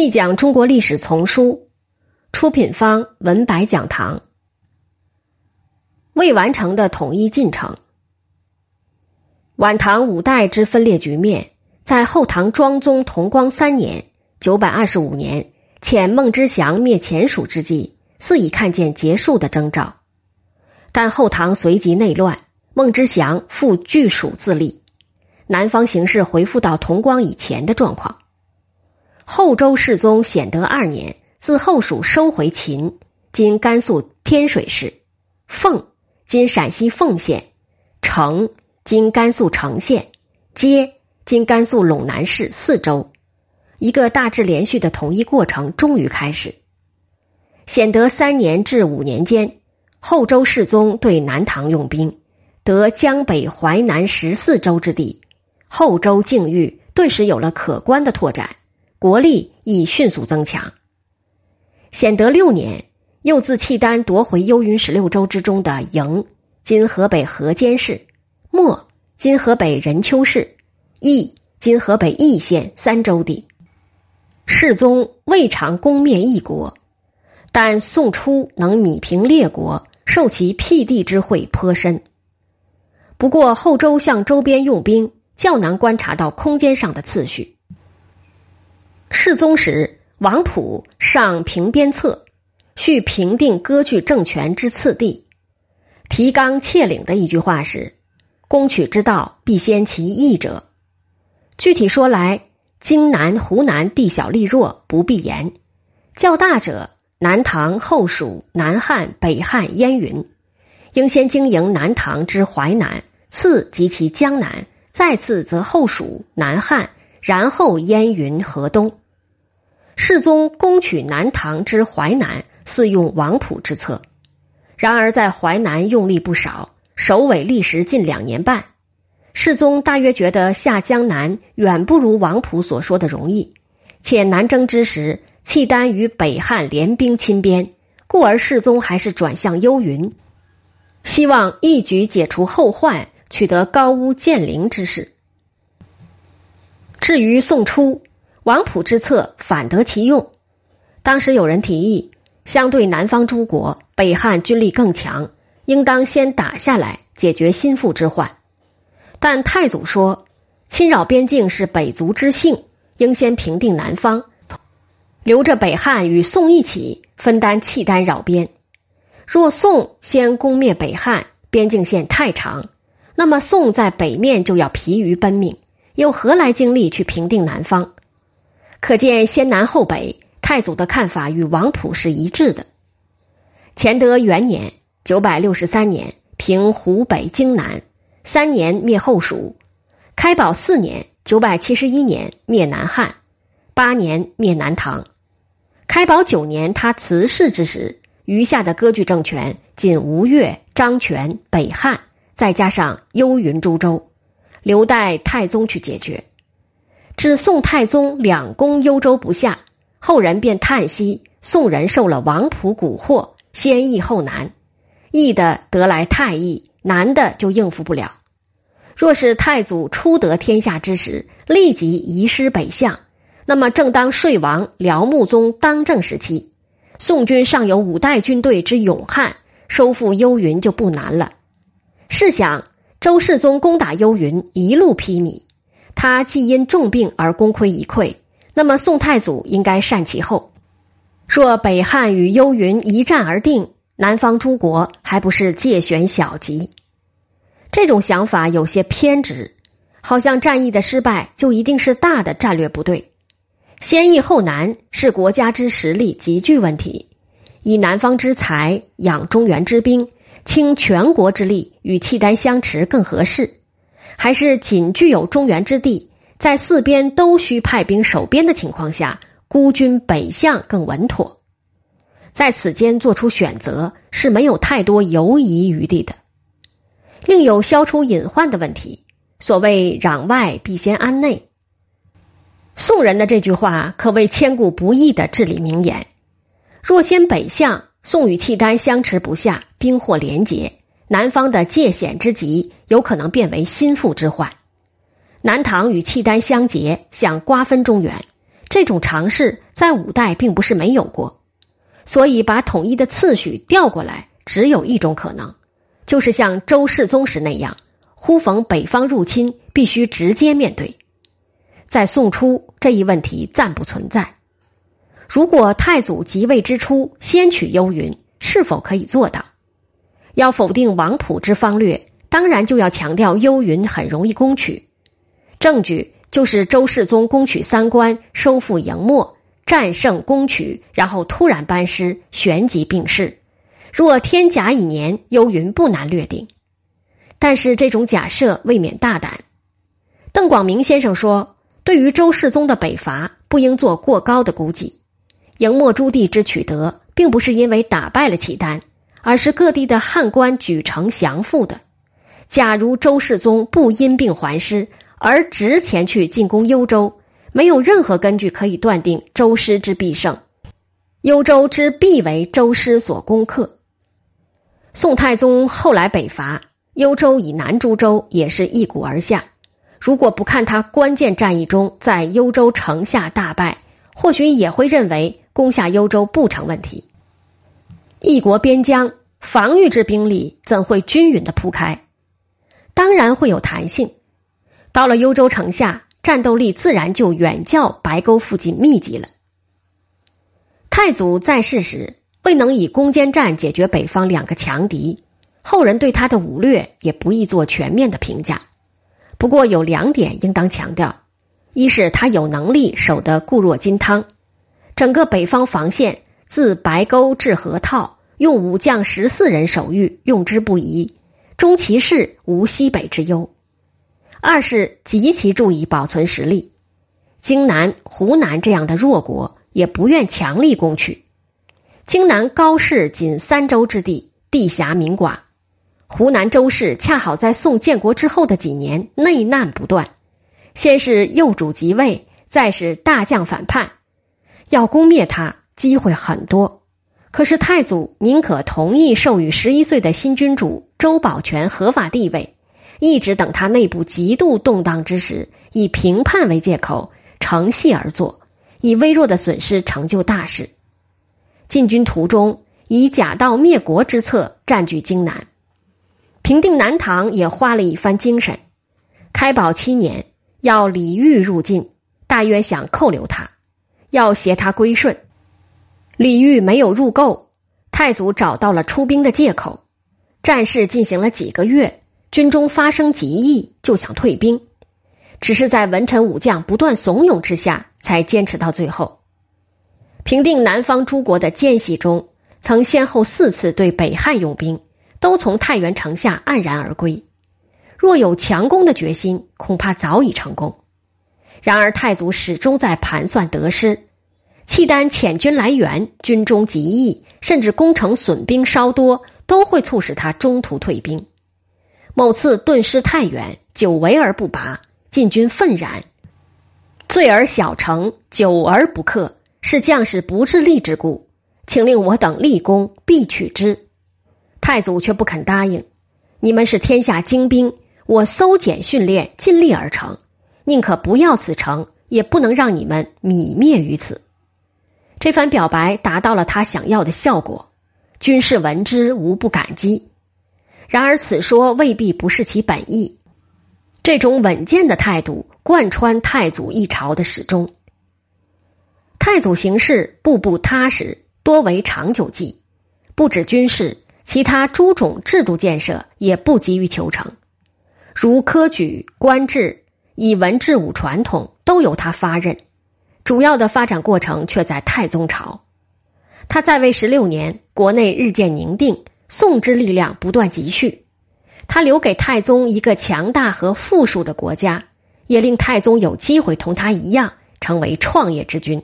细讲中国历史丛书，出品方文白讲堂。未完成的统一进程。晚唐五代之分裂局面，在后唐庄宗同光三年（九百二十五年）遣孟知祥灭前蜀之际，似已看见结束的征兆。但后唐随即内乱，孟知祥复据蜀自立，南方形势回复到同光以前的状况。后周世宗显德二年，自后蜀收回秦（今甘肃天水市）、凤（今陕西凤县）、成（今甘肃成县）、接（今甘肃陇南市）四州，一个大致连续的统一过程终于开始。显德三年至五年间，后周世宗对南唐用兵，得江北淮南十四州之地，后周境域顿时有了可观的拓展。国力亦迅速增强。显德六年，又自契丹夺回幽云十六州之中的营（今河北河间市）、莫（今河北任丘市）、义（今河北易县）三州地。世宗未尝攻灭一国，但宋初能米平列国，受其辟地之惠颇深。不过后周向周边用兵，较难观察到空间上的次序。世宗时，王溥上平边策，叙平定割据政权之次第。提纲挈领的一句话是：“攻取之道，必先其易者。”具体说来，荆南、湖南地小力弱，不必言；较大者，南唐、后蜀、南汉、北汉、燕云，应先经营南唐之淮南，次及其江南，再次则后蜀、南汉。然后燕云河东，世宗攻取南唐之淮南，似用王普之策。然而在淮南用力不少，首尾历时近两年半。世宗大约觉得下江南远不如王普所说的容易，且南征之时，契丹与北汉联兵侵边，故而世宗还是转向幽云，希望一举解除后患，取得高屋建瓴之势。至于宋初，王溥之策反得其用。当时有人提议，相对南方诸国，北汉军力更强，应当先打下来，解决心腹之患。但太祖说，侵扰边境是北族之幸，应先平定南方，留着北汉与宋一起分担契丹扰边。若宋先攻灭北汉，边境线太长，那么宋在北面就要疲于奔命。又何来精力去平定南方？可见先南后北，太祖的看法与王溥是一致的。乾德元年（九百六十三年）平湖北荆南，三年灭后蜀；开宝四年（九百七十一年）灭南汉，八年灭南唐。开宝九年，他辞世之时，余下的割据政权仅吴越、张权、北汉，再加上幽云诸州。留待太宗去解决。至宋太宗两攻幽州不下，后人便叹息：宋人受了王溥蛊惑，先易后难，易的得来太易，难的就应付不了。若是太祖初得天下之时，立即移师北向，那么正当睡王辽穆宗当政时期，宋军尚有五代军队之勇悍，收复幽云就不难了。试想。周世宗攻打幽云，一路披靡，他既因重病而功亏一篑，那么宋太祖应该善其后。若北汉与幽云一战而定，南方诸国还不是借选小吉？这种想法有些偏执，好像战役的失败就一定是大的战略不对。先易后难是国家之实力急剧问题，以南方之才养中原之兵。倾全国之力与契丹相持更合适，还是仅具有中原之地，在四边都需派兵守边的情况下，孤军北向更稳妥？在此间做出选择是没有太多犹疑余地的。另有消除隐患的问题，所谓“攘外必先安内”，宋人的这句话可谓千古不易的至理名言。若先北向。宋与契丹相持不下，兵祸连结，南方的界险之急有可能变为心腹之患；南唐与契丹相结，想瓜分中原，这种尝试在五代并不是没有过，所以把统一的次序调过来，只有一种可能，就是像周世宗时那样，忽逢北方入侵，必须直接面对。在宋初，这一问题暂不存在。如果太祖即位之初先取幽云，是否可以做到？要否定王普之方略，当然就要强调幽云很容易攻取。证据。就是周世宗攻取三关，收复营漠，战胜攻取，然后突然班师，旋即病逝。若天甲乙年，幽云不难略定。但是这种假设未免大胆。邓广明先生说，对于周世宗的北伐，不应做过高的估计。营墨诸地之取得，并不是因为打败了契丹，而是各地的汉官举城降附的。假如周世宗不因病还师，而直前去进攻幽州，没有任何根据可以断定周师之必胜。幽州之必为周师所攻克。宋太宗后来北伐，幽州以南诸州也是一鼓而下。如果不看他关键战役中在幽州城下大败，或许也会认为攻下幽州不成问题。一国边疆防御之兵力怎会均匀的铺开？当然会有弹性。到了幽州城下，战斗力自然就远较白沟附近密集了。太祖在世时未能以攻坚战解决北方两个强敌，后人对他的武略也不易做全面的评价。不过有两点应当强调：一是他有能力守得固若金汤，整个北方防线自白沟至河套，用武将十四人守御，用之不疑，终其事无西北之忧。二是极其注意保存实力，荆南、湖南这样的弱国也不愿强力攻取。荆南高氏仅三州之地，地狭民寡；湖南周氏恰好在宋建国之后的几年内难不断，先是幼主即位，再是大将反叛，要攻灭他机会很多。可是太祖宁可同意授予十一岁的新君主周保全合法地位。一直等他内部极度动荡之时，以评判为借口，乘隙而作，以微弱的损失成就大事。进军途中，以假道灭国之策占据荆南，平定南唐也花了一番精神。开宝七年，要李煜入晋，大约想扣留他，要挟他归顺。李煜没有入够，太祖找到了出兵的借口。战事进行了几个月。军中发生急议，就想退兵，只是在文臣武将不断怂恿之下，才坚持到最后。平定南方诸国的间隙中，曾先后四次对北汉用兵，都从太原城下黯然而归。若有强攻的决心，恐怕早已成功。然而太祖始终在盘算得失，契丹遣军来援，军中急议，甚至攻城损兵稍多，都会促使他中途退兵。某次顿失太原，久围而不拔，晋军愤然。罪而小城，久而不克，是将士不自立之故，请令我等立功，必取之。太祖却不肯答应。你们是天下精兵，我搜检训练，尽力而成，宁可不要此城，也不能让你们泯灭于此。这番表白达到了他想要的效果，军士闻之，无不感激。然而，此说未必不是其本意。这种稳健的态度贯穿太祖一朝的始终。太祖行事步步踏实，多为长久计，不止军事，其他诸种制度建设也不急于求成。如科举、官制、以文治武传统，都由他发任。主要的发展过程却在太宗朝。他在位十六年，国内日渐宁定。宋之力量不断积蓄，他留给太宗一个强大和富庶的国家，也令太宗有机会同他一样成为创业之君。